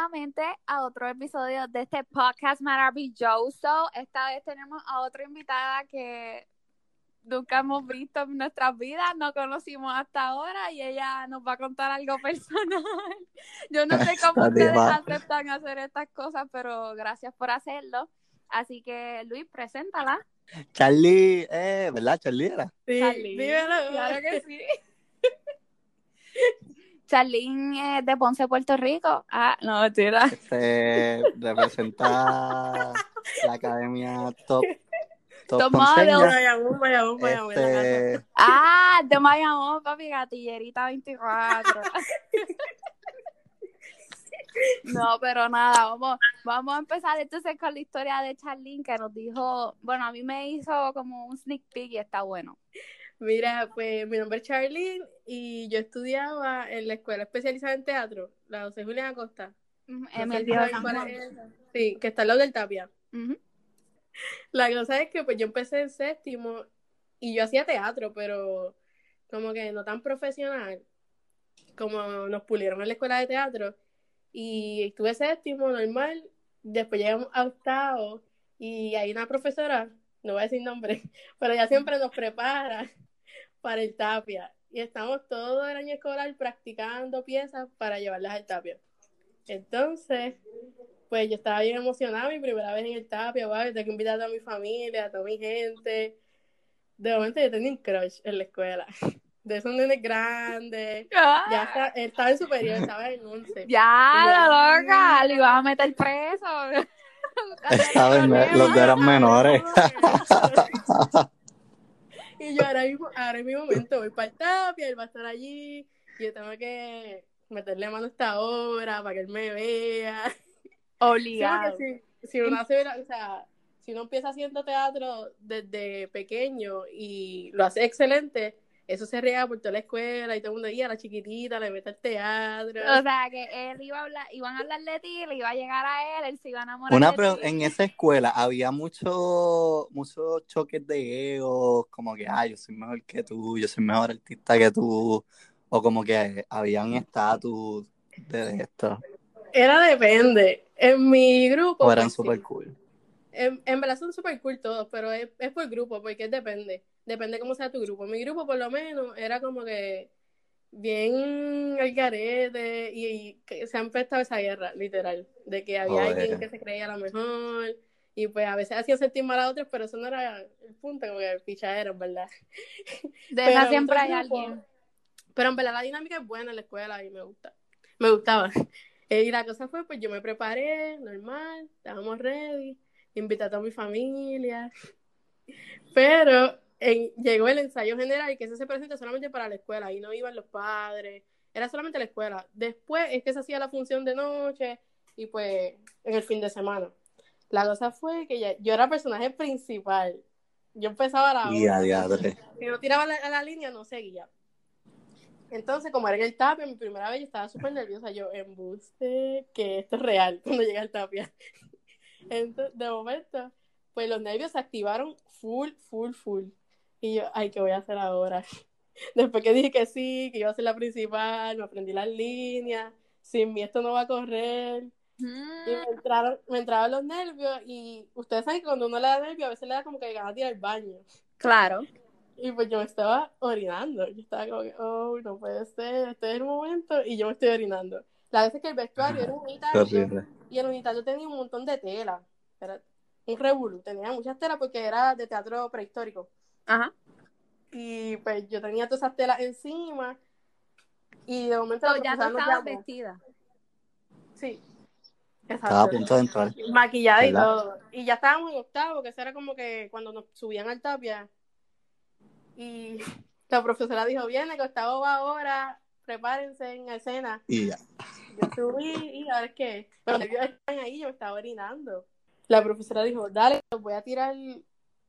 nuevamente a otro episodio de este podcast maravilloso. Esta vez tenemos a otra invitada que nunca hemos visto en nuestras vidas, no conocimos hasta ahora y ella nos va a contar algo personal. Yo no sé cómo ustedes aceptan hacer estas cosas, pero gracias por hacerlo. Así que, Luis, preséntala. Charlie, eh, ¿verdad? Charlie era. Sí, Charlie. claro que sí. Charlene es de Ponce, Puerto Rico. Ah, no, mentira. Este representa la academia top. Top, top este... Ah, de Mayamón, papi, gatillerita 24. No, pero nada, vamos, vamos a empezar entonces con la historia de Charlene que nos dijo, bueno, a mí me hizo como un sneak peek y está bueno. Mira, pues mi nombre es Charlene y yo estudiaba en la escuela especializada en teatro, la José Julián Acosta. en el Sí, que está al lado del Tapia. La cosa es que pues yo empecé en séptimo y yo hacía teatro, pero como que no tan profesional como nos pulieron en la escuela de teatro. Y estuve séptimo, normal. Después llegamos a octavo y hay una profesora, no voy a decir nombre, pero ella siempre nos prepara para el tapia. Y estamos todo el año escolar practicando piezas para llevarlas al tapia. Entonces, pues yo estaba bien emocionada, mi primera vez en el tapia, wow, tengo que invitar a toda mi familia, a toda mi gente. De momento yo tenía un crush en la escuela. De esos nenes grandes. Ya ah. está, estaba en superior, estaba en 11. Ya, la loca, le ibas a meter preso. Estaban los que eran menores. Y yo ahora mismo, ahora en mi momento voy para el tapia, él va a estar allí, y yo tengo que meterle mano a esta obra para que él me vea. Obligado. si, uno hace, o sea, si uno empieza haciendo teatro desde pequeño y lo hace excelente, eso se riega por toda la escuela y todo el mundo a la chiquitita le mete el teatro. O sea, que él iba a hablar, iban a hablar de ti, le iba a llegar a él, él se iba a enamorar Una, pero en esa escuela había muchos muchos choques de egos, como que, ah, yo soy mejor que tú, yo soy mejor artista que tú, o como que había un estatus de esto. Era depende. En mi grupo. O eran súper cool. En, en, verdad son súper cool todos, pero es, es por grupo, porque depende depende cómo sea tu grupo. Mi grupo, por lo menos, era como que bien al garete y, se han prestado esa guerra, literal, de que había alguien que se creía lo mejor y pues a veces hacía sentir mal a otros, pero eso no era el punto, como que el pichadero, ¿verdad? De siempre hay alguien. Pero en verdad la dinámica es buena en la escuela y me gusta. Me gustaba. Y la cosa fue, pues yo me preparé, normal, estábamos ready, invité a toda mi familia. Pero llegó el ensayo general y que ese se presenta solamente para la escuela, ahí no iban los padres, era solamente la escuela. Después es que se hacía la función de noche y pues en el fin de semana. La cosa fue que yo era personaje principal. Yo empezaba la hora. Si no tiraba a la línea, no seguía. Entonces, como era en el tapia, mi primera vez yo estaba súper nerviosa. Yo, embuste, que esto es real cuando llega el tapia. Entonces, de momento, pues los nervios se activaron full, full, full. Y yo, ay, ¿qué voy a hacer ahora? Después que dije que sí, que iba a ser la principal, me aprendí las líneas, sin mí esto no va a correr. Y me mm. entraron, me entraban los nervios y ustedes saben que cuando uno le da nervios a veces le da como que ganas de ir al baño. Claro. Y pues yo me estaba orinando. Yo estaba como que, oh, no puede ser, este es el momento y yo me estoy orinando. La vez es que el vestuario era unitario y el unitario tenía un montón de tela. Era un revolú, tenía muchas telas porque era de teatro prehistórico. Ajá. Y pues yo tenía todas esas telas encima. Y de momento. ya no estabas vestida. Sí. Estaba a punto de entrar. Maquillada y todo. Y ya estábamos en octavo, que eso era como que cuando nos subían al tapia. Y la profesora dijo: Viene, que octavo va ahora, prepárense en escena. Y ya. Yo subí y a ver qué. Pero yo están ahí, yo me estaba orinando. La profesora dijo: Dale, voy a tirar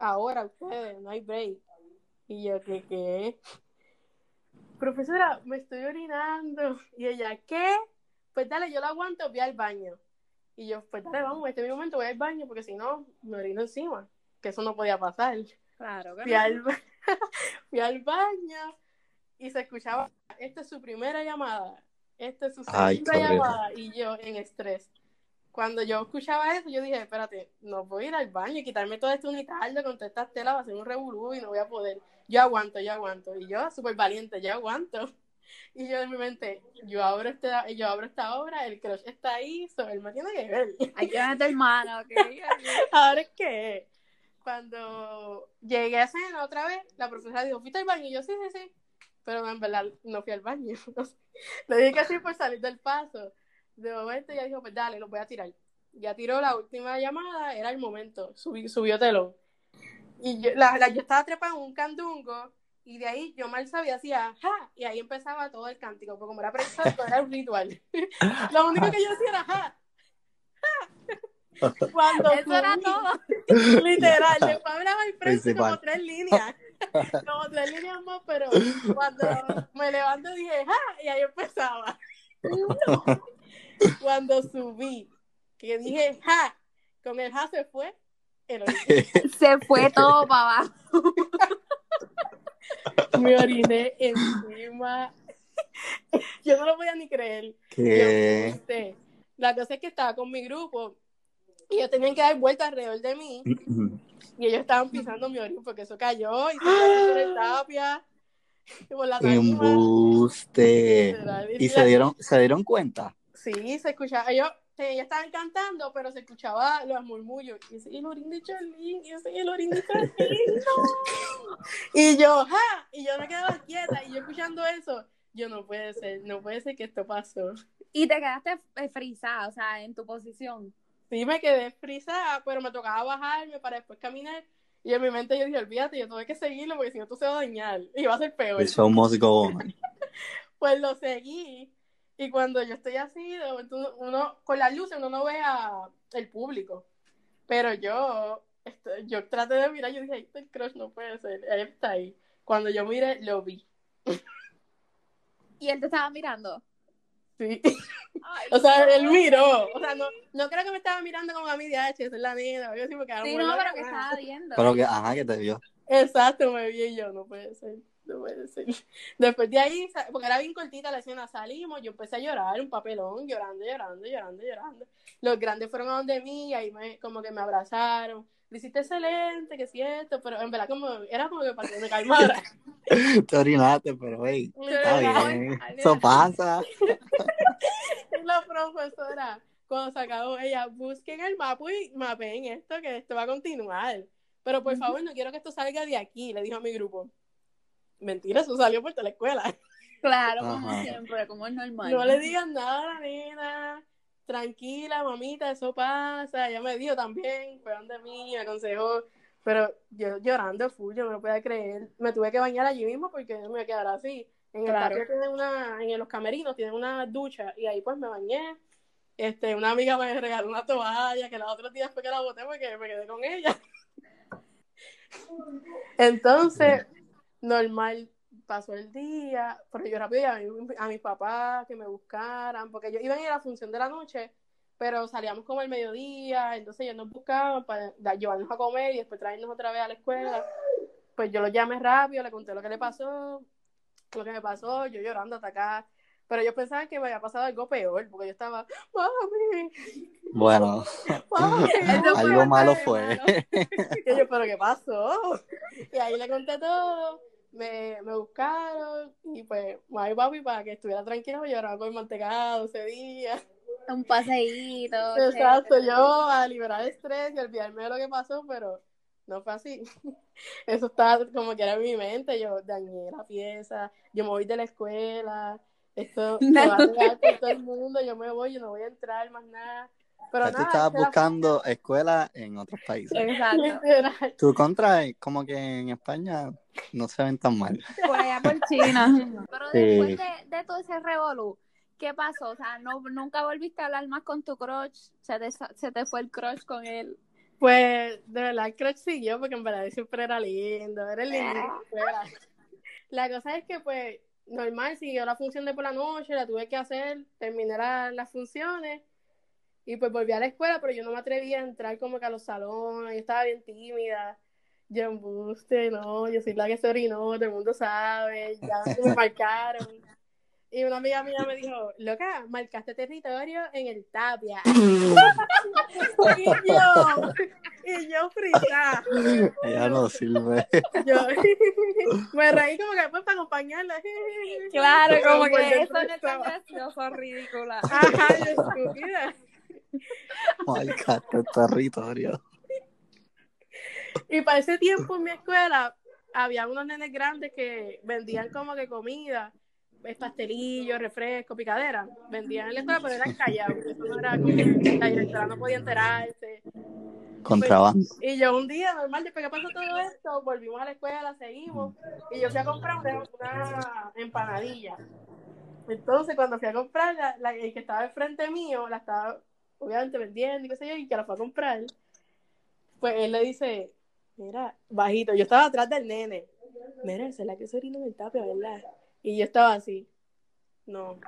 ahora ustedes, no hay break. Y yo, ¿qué qué? Profesora, me estoy orinando. Y ella, ¿qué? Pues dale, yo lo aguanto, voy al baño. Y yo, pues dale, vamos, este mi momento voy al baño, porque si no, me orino encima. Que eso no podía pasar. Claro, fui, al, fui al baño y se escuchaba, esta es su primera llamada. este sucedió una llamada y yo en estrés. Cuando yo escuchaba eso, yo dije, espérate, no voy a ir al baño y quitarme todo esto unitardo con todas estas telas, va a ser un revolú y no voy a poder. Yo aguanto, yo aguanto. Y yo, súper valiente, yo aguanto. Y yo en mi mente, yo abro, este, yo abro esta obra, el crush está ahí, sobre él me tiene que ver. Hay que ver hermano, ¿ok? Ahora es que cuando llegué a cena otra vez, la profesora dijo, ¿fuiste al baño? Y yo, sí, sí, sí. Pero en verdad no fui al baño. Le dije que así por salir del paso. De momento ella dijo, pues dale, lo voy a tirar. Ya tiró la última llamada, era el momento, subió telón. Y yo, la, yo estaba trepada en un candungo y de ahí yo mal sabía, hacía ja, y ahí empezaba todo el cántico, porque como era precisado, era un ritual. Lo único que yo hacía era ja, Cuando Eso era todo. Literal, después hablaba el frente como tres líneas. Como tres líneas más, pero cuando me levanto dije, ¡ja! Y ahí empezaba. Cuando subí, que dije, ¡ja! Con el ja se fue. El se fue todo para abajo. Me oriné encima. Yo no lo podía ni creer. ¿Qué? La cosa es que estaba con mi grupo y ellos tenían que dar vueltas alrededor de mí. y ellos estaban pisando mi orín porque eso cayó y se por el tapia. Por la Embuste. ¿Y se dieron, se dieron cuenta? Sí, se escuchaba. Ellos, ellos estaban cantando, pero se escuchaba los murmullos. Y ese el orín de Charlene, y ese el orín de Charlene. y yo, ¡ja! Y yo me quedaba quieta. Y yo escuchando eso, yo no puede ser, no puede ser que esto pasó. Y te quedaste eh, frisada, o sea, en tu posición. Sí, me quedé frisada, pero me tocaba bajarme para después caminar. Y en mi mente yo dije, olvídate, yo tuve que seguirlo porque si no tú se va a dañar. Y va a ser peor. Eso go pues lo seguí. Y cuando yo estoy así, uno, con las luces uno no ve a el público. Pero yo, este, yo traté de mirar, yo dije, ahí está el crush, no puede ser. Él está ahí. Cuando yo miré, lo vi. ¿Y él te estaba mirando? Sí. o sea, él miró. O sea, no, no creo que me estaba mirando como a mí de H, es la niña. Yo sí, no, pero que estaba viendo. Pero que, ajá, que te vio. Exacto, me vi y yo, no puede ser. No puede ser. Después de ahí, porque era bien cortita la escena, salimos, yo empecé a llorar, un papelón, llorando, llorando, llorando, llorando. Los grandes fueron a donde mí, y ahí me, como que me abrazaron lo hiciste excelente, que cierto, pero en verdad como era como que para que me calmara. Te orinaste, pero hey, está bien, eso pasa. la profesora, cuando se acabó, ella, busquen el mapa y mapen esto, que esto va a continuar. Pero por favor, no quiero que esto salga de aquí, le dijo a mi grupo. Mentira, eso salió por la escuela. Claro, como siempre, como es normal. No le digan nada a la nena tranquila, mamita, eso pasa. Ella me dijo también, fue donde mí, me aconsejó. Pero yo llorando full, yo no lo podía creer. Me tuve que bañar allí mismo porque no me iba a quedar así. En el claro. tienen una, en los camerinos tienen una ducha y ahí pues me bañé. Este, una amiga me regaló una toalla que los otros días fue que la boté porque me quedé con ella. Entonces, normal, pasó el día, pero yo rápido a, a mis papás que me buscaran, porque ellos iban a ir a la función de la noche, pero salíamos como el mediodía, entonces ellos nos buscaban para llevarnos a comer y después traernos otra vez a la escuela. Pues yo lo llamé rápido, le conté lo que le pasó, lo que me pasó, yo llorando hasta acá. Pero ellos pensaban que me había pasado algo peor, porque yo estaba, mami. Bueno, algo malo fue. y yo, pero ¿qué pasó? Y ahí le conté todo me, me buscaron y pues mami papi para que estuviera tranquilo me llevaron con mantecado ese día. Un paseíto. Exacto, yo a liberar el estrés y olvidarme de lo que pasó, pero no fue así. Eso estaba como que era en mi mente, yo dañé la pieza, yo me voy de la escuela, esto me va a pegar por todo el mundo, yo me voy, yo no voy a entrar más nada. Pero tú estabas buscando escuela en otros países. Exacto. Tu contra, como que en España no se ven tan mal. Por allá por China. Pero después de, de, todo ese revolú, ¿qué pasó? O sea, no, nunca volviste a hablar más con tu crush, se te, se te fue el crush con él. Pues, de verdad, el crush siguió porque en verdad siempre era lindo, era lindo. La cosa es que, pues, normal, siguió la función de por la noche, la tuve que hacer, terminé las funciones y pues volví a la escuela, pero yo no me atrevía a entrar como que a los salones, yo estaba bien tímida. Yo embuste, no, yo soy la que se orinó, todo el mundo sabe, ya me marcaron. Y una amiga mía me dijo, loca, marcaste territorio en el Tapia. y yo, y yo frita. Ella no sirve. Yo me reí como que después para acompañarla. Claro, como que eso no es tan gracioso, ridícula. Ajá, estúpida. Marcaste territorio. Y para ese tiempo en mi escuela había unos nenes grandes que vendían como que comida pastelillos, refrescos, picadera. Vendían en la escuela, pero eran callados. Eso no era como que la directora no podía enterarse. Contrabando. y yo un día, normal, después que pasó todo esto, volvimos a la escuela, seguimos. Y yo fui a comprar una, una empanadilla. Entonces, cuando fui a comprar, la, la, el que estaba enfrente mío, la estaba obviamente vendiendo y qué sé yo, y que la fue a comprar, pues él le dice, mira, bajito, yo estaba atrás del nene. Mira, es la que se orina en el tapia, ¿verdad? Y yo estaba así, no.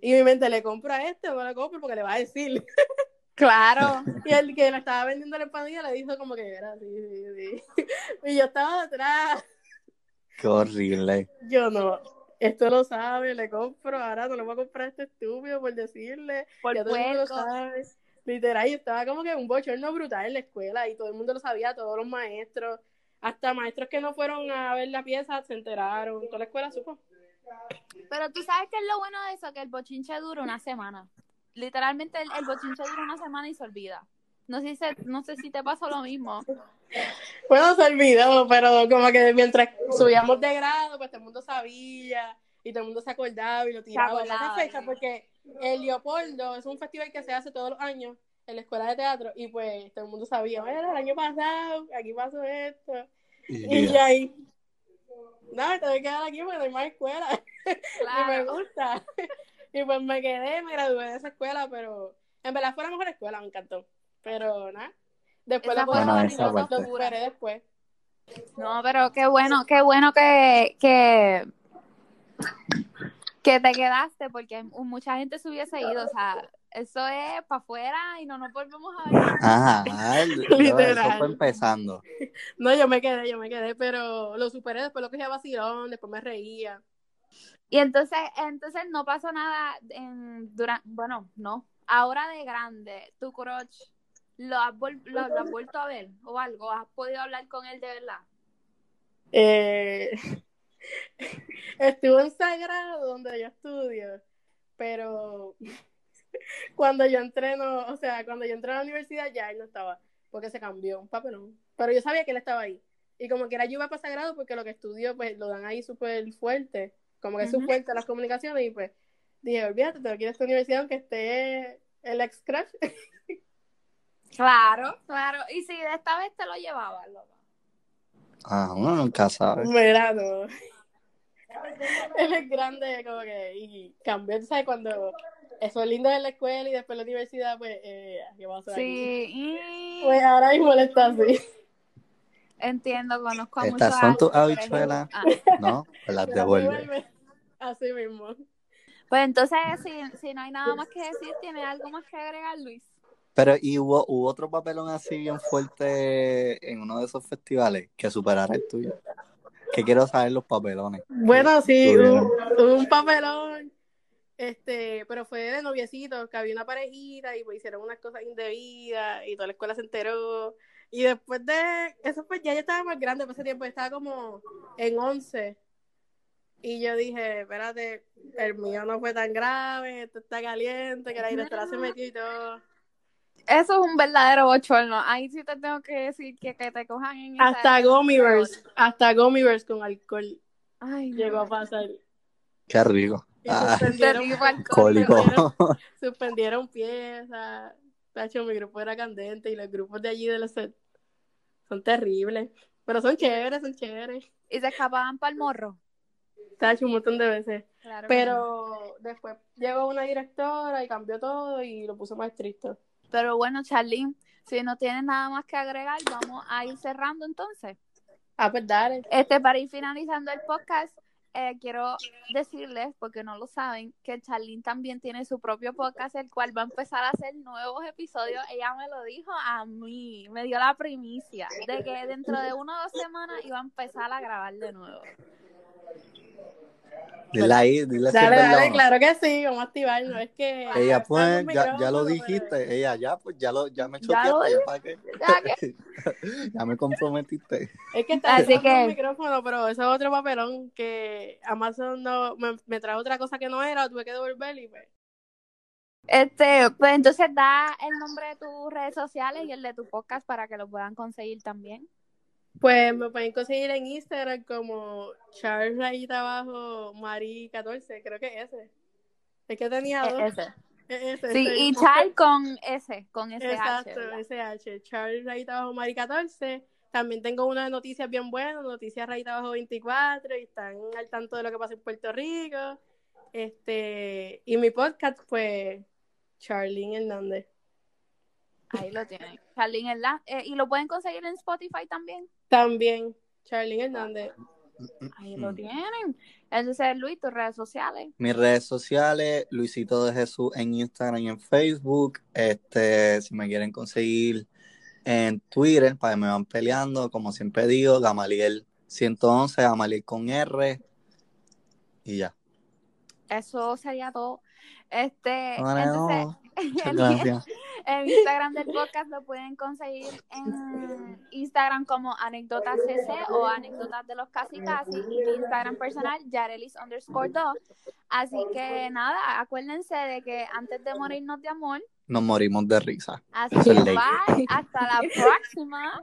Y mi mente, ¿le compro a este o no le compro? Porque le va a decir. Claro. Y el que le estaba vendiendo la empanadilla le dijo como que era así, sí, sí. Y yo estaba atrás. Qué horrible. Yo no. Esto lo sabe, le compro, ahora no le voy a comprar a este estúpido por decirle. Por ya todo el mundo lo sabe. Literal, yo estaba como que un bochorno brutal en la escuela y todo el mundo lo sabía, todos los maestros, hasta maestros que no fueron a ver la pieza se enteraron, toda la escuela supo. Pero tú sabes que es lo bueno de eso, que el bochinche dura una semana. Literalmente el, el bochinche dura una semana y se olvida. No sé, si se- no sé si te pasó lo mismo. Bueno, se olvidó, pero como que mientras subíamos de grado, pues todo el mundo sabía y todo el mundo se acordaba y lo tiraba en esa fecha, sí. porque el Leopoldo es un festival que se hace todos los años en la escuela de teatro y pues todo el mundo sabía, bueno, el año pasado, aquí pasó esto. Y yo ahí, no, me tengo que quedar aquí porque no hay más escuela. Y me Claro. gusta. Y pues me quedé, me gradué de esa escuela, pero en verdad fue la mejor escuela, me encantó. Pero nada. Después Esa lo, la lo mejor parte. superé después. No, pero qué bueno, qué bueno que, que, que te quedaste, porque mucha gente se hubiese ido. O sea, eso es para afuera y no nos volvemos a ver. Ajá, Literal. eso fue empezando. No, yo me quedé, yo me quedé, pero lo superé, después lo cogí a vacilón, después me reía. Y entonces, entonces no pasó nada en durante, bueno, no. Ahora de grande, tu crush, ¿lo has, vol- lo, lo has vuelto a ver o algo? ¿Has podido hablar con él de verdad? Eh, estuvo en Sagrado, donde yo estudio, pero cuando yo entré, no, o sea, cuando yo entré a la universidad ya él no estaba, porque se cambió, un papelón. Pero yo sabía que él estaba ahí. Y como que era yo iba para Sagrado, porque lo que estudio, pues lo dan ahí súper fuerte, como que es su Ujú. fuerte las comunicaciones, y pues dije, olvídate, te quiero esta universidad aunque esté el ex crush. Claro, claro. Y si de esta vez te lo llevaba, loco. Ah, uno nunca sabe. Mira, no. Él es grande, como que, y cambió, tú ¿sabes? Cuando eso es lindo en la escuela y después la universidad, pues, eh, ¿qué va a hacer aquí? Sí, y- Pues ahora mismo él está así. entiendo, conozco a. Estas son tus habichuelas, Ah, ¿no? Pues las devuelve. Así mismo. Pues entonces, si, si no hay nada más que decir, ¿tiene algo más que agregar, Luis? Pero, ¿y hubo, hubo otro papelón así bien fuerte en uno de esos festivales que superara el tuyo? Que quiero saber los papelones. Bueno, sí, un, un papelón. Este, pero fue de noviecitos, que había una parejita y pues hicieron unas cosas indebidas y toda la escuela se enteró. Y después de eso, pues ya yo estaba más grande por ese tiempo, estaba como en 11. Y yo dije, espérate, el mío no fue tan grave, esto está caliente, que la directora se metió y todo. Eso es un verdadero bochorno. Ahí sí te tengo que decir que, que te cojan en Hasta Gomivers, hasta Gomivers con alcohol Ay, no. llegó a pasar. Qué rico. Y Ah, suspendieron, cólico. suspendieron piezas. Tacho, mi grupo era candente y los grupos de allí de los set son terribles. Pero son chéveres, son chéveres. Y se escapaban para el morro. Tacho, un montón de veces. Claro Pero después llegó una directora y cambió todo y lo puso más estricto. Pero bueno, Charlene, si no tienes nada más que agregar, vamos a ir cerrando entonces. Ah, pues dale. Este, para ir finalizando el podcast, eh, quiero decirles, porque no lo saben, que Charlene también tiene su propio podcast, el cual va a empezar a hacer nuevos episodios. Ella me lo dijo a mí, me dio la primicia de que dentro de una o dos semanas iba a empezar a grabar de nuevo. Dile ahí, dile Dale, dale, claro que sí, vamos a activarnos. Es que. Ella, pues, ya, ya lo dijiste. Ella, ya, pues, ya, lo, ya me choqueaste. ¿Ya, para qué? ¿Ya, me comprometiste. Es que está Así que... el micrófono, pero eso es otro papelón que Amazon no, me, me trajo otra cosa que no era, tuve que devolver y pues. Este, pues entonces da el nombre de tus redes sociales y el de tu podcast para que lo puedan conseguir también. Pues me pueden conseguir en Instagram como Charles Rayita abajo Mari 14, creo que ese. Es que tenía dos. Ese. Ese sí, y Charles con S, con SH. Exacto, SH. Charles Rayita abajo Mari 14. También tengo unas noticias bien buenas, noticias Rayita abajo 24, y están al tanto de lo que pasa en Puerto Rico. Este, y mi podcast, pues, Charlene Hernández. Ahí lo tienen. Charlene Hernández. Eh, ¿Y lo pueden conseguir en Spotify también? También. Charlene Hernández. Ahí lo tienen. Entonces, Luis, tus redes sociales. Mis redes sociales, Luisito de Jesús en Instagram y en Facebook. Este, si me quieren conseguir en Twitter, para que me van peleando, como siempre digo, Gamaliel 111, Gamaliel con R. Y ya. Eso sería todo. Este, entonces, en Instagram del podcast lo pueden conseguir en Instagram como anécdotas cc o anécdotas de los casi casi y mi Instagram personal yarelis underscore 2 así que nada acuérdense de que antes de morirnos de amor nos morimos de risa. así que bye. Hasta la próxima